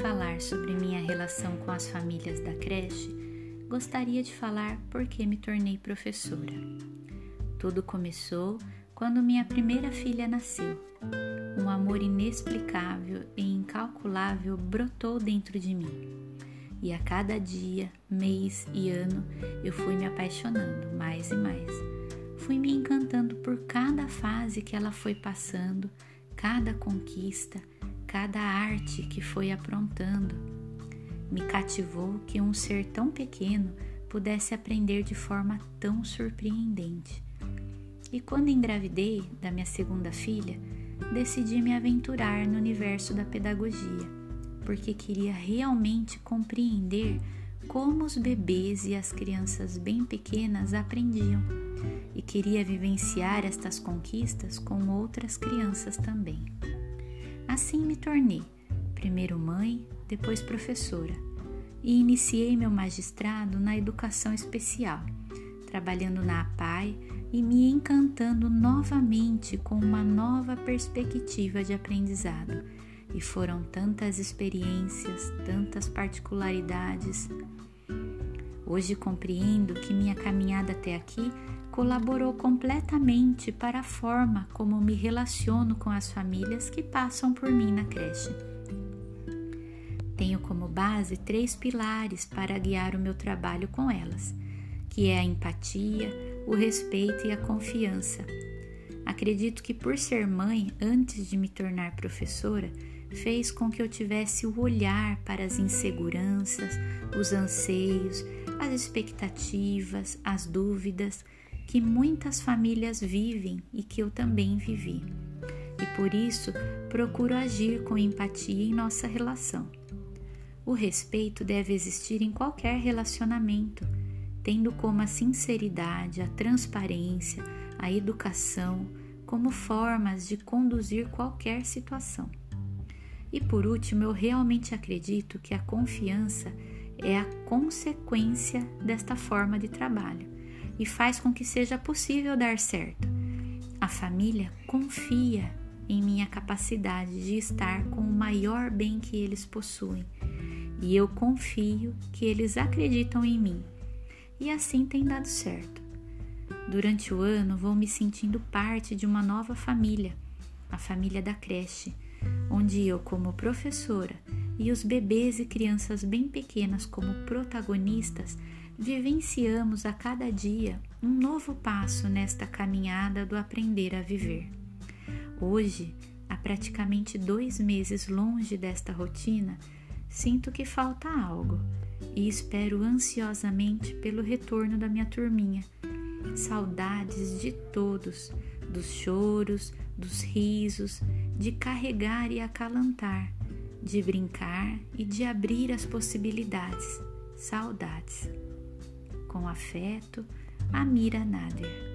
falar sobre minha relação com as famílias da creche, gostaria de falar por que me tornei professora. Tudo começou quando minha primeira filha nasceu. Um amor inexplicável e incalculável brotou dentro de mim. E a cada dia, mês e ano eu fui me apaixonando mais e mais. Fui me encantando por cada fase que ela foi passando, cada conquista, cada arte que foi aprontando. Me cativou que um ser tão pequeno pudesse aprender de forma tão surpreendente. E quando engravidei da minha segunda filha, decidi me aventurar no universo da pedagogia, porque queria realmente compreender como os bebês e as crianças bem pequenas aprendiam e queria vivenciar estas conquistas com outras crianças também. Assim me tornei, primeiro mãe, depois professora, e iniciei meu magistrado na educação especial, trabalhando na APAI e me encantando novamente com uma nova perspectiva de aprendizado. E foram tantas experiências, tantas particularidades. Hoje compreendo que minha caminhada até aqui colaborou completamente para a forma como me relaciono com as famílias que passam por mim na creche. Tenho como base três pilares para guiar o meu trabalho com elas, que é a empatia, o respeito e a confiança. Acredito que por ser mãe, antes de me tornar professora, fez com que eu tivesse o olhar para as inseguranças, os anseios, as expectativas, as dúvidas que muitas famílias vivem e que eu também vivi. E por isso procuro agir com empatia em nossa relação. O respeito deve existir em qualquer relacionamento, tendo como a sinceridade, a transparência, a educação como formas de conduzir qualquer situação. E por último, eu realmente acredito que a confiança é a consequência desta forma de trabalho e faz com que seja possível dar certo. A família confia em minha capacidade de estar com o maior bem que eles possuem e eu confio que eles acreditam em mim. E assim tem dado certo. Durante o ano vou me sentindo parte de uma nova família, a família da creche, onde eu, como professora, e os bebês e crianças bem pequenas como protagonistas vivenciamos a cada dia um novo passo nesta caminhada do aprender a viver. Hoje, há praticamente dois meses longe desta rotina, sinto que falta algo e espero ansiosamente pelo retorno da minha turminha. Saudades de todos, dos choros, dos risos, de carregar e acalantar, de brincar e de abrir as possibilidades. Saudades. Com afeto, Amira Nader.